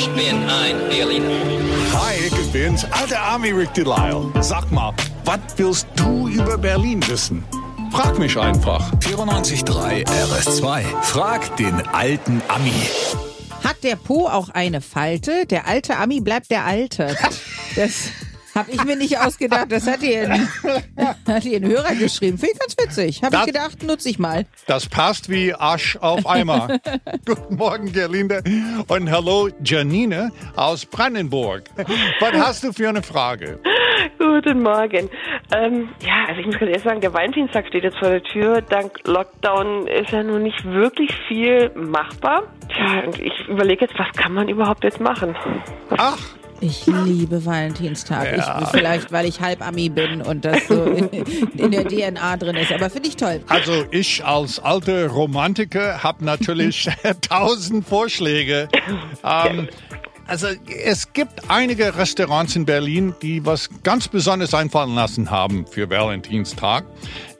Ich bin ein Berliner. Hi, ich bin's, alter Army Rick Delisle. Sag mal, was willst du über Berlin wissen? Frag mich einfach. 94.3 RS2. Frag den alten Ami. Hat der Po auch eine Falte? Der alte Ami bleibt der Alte. Das habe ich mir nicht ausgedacht. Das hat hier ein, hat ein Hörer geschrieben. Finde ich ganz witzig. Habe ich gedacht, nutze ich mal. Das passt wie Asch auf Eimer. Guten Morgen, Gerlinde. Und hallo, Janine aus Brandenburg. Was hast du für eine Frage? Guten Morgen. Ähm, ja, also ich muss ganz ehrlich sagen, der Valentinstag steht jetzt vor der Tür. Dank Lockdown ist ja nun nicht wirklich viel machbar. Tja, und ich überlege jetzt, was kann man überhaupt jetzt machen? Ach, Ich liebe Valentinstag. Ja. Ich, vielleicht, weil ich halb Ami bin und das so in, in der DNA drin ist. Aber finde ich toll. also ich als alter Romantiker habe natürlich tausend Vorschläge. Ähm, also es gibt einige Restaurants in Berlin, die was ganz Besonderes einfallen lassen haben für Valentinstag.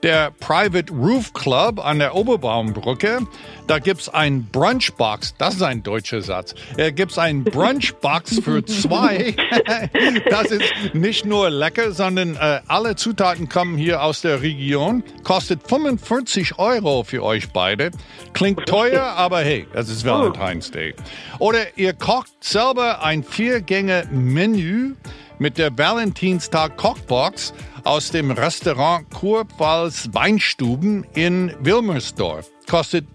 Der Private Roof Club an der Oberbaumbrücke, da gibt's ein Brunchbox, das ist ein deutscher Satz, da gibt's ein Brunchbox für zwei. das ist nicht nur lecker, sondern äh, alle Zutaten kommen hier aus der Region, kostet 45 Euro für euch beide. Klingt teuer, aber hey, das ist Valentine's Day. Oder ihr kocht selber ein Vier-Gänge-Menü mit der Valentinstag Kochbox aus dem Restaurant Kurpfalz Weinstuben in Wilmersdorf. Kostet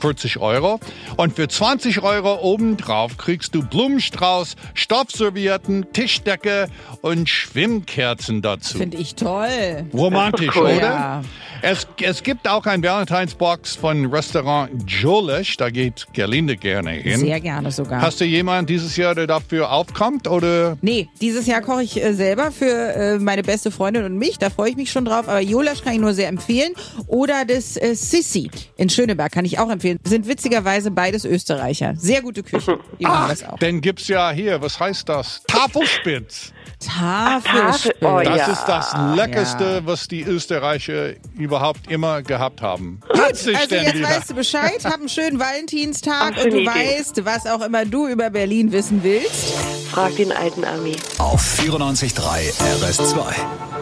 40 Euro. Und für 20 Euro obendrauf kriegst du Blumenstrauß, Stoffservietten, Tischdecke und Schwimmkerzen dazu. Finde ich toll. Romantisch, Cool. oder? Ja. Es, es gibt auch ein Valentine's-Box von Restaurant Jolesch. Da geht Gerlinde gerne hin. Sehr gerne sogar. Hast du jemanden dieses Jahr, der dafür aufkommt? Oder? Nee, dieses Jahr koche ich äh, selber für äh, meine beste Freundin und mich. Da freue ich mich schon drauf. Aber Jolasch kann ich nur sehr empfehlen. Oder das äh, Sissi in Schöneberg kann ich auch empfehlen. Sind witzigerweise beides Österreicher. Sehr gute Küche. Die machen das auch. Dann gibt's ja hier, was heißt das? Tafelspitz. Tafelspitz. Oh, Das ja. ist das Leckerste, Ja. was die Österreicher überhaupt immer gehabt haben. Herzlich Also denn jetzt wieder. weißt du Bescheid, hab einen schönen Valentinstag Ach, und du Idee. weißt, was auch immer du über Berlin wissen willst. Frag den alten Ami. Auf 94.3 RS2.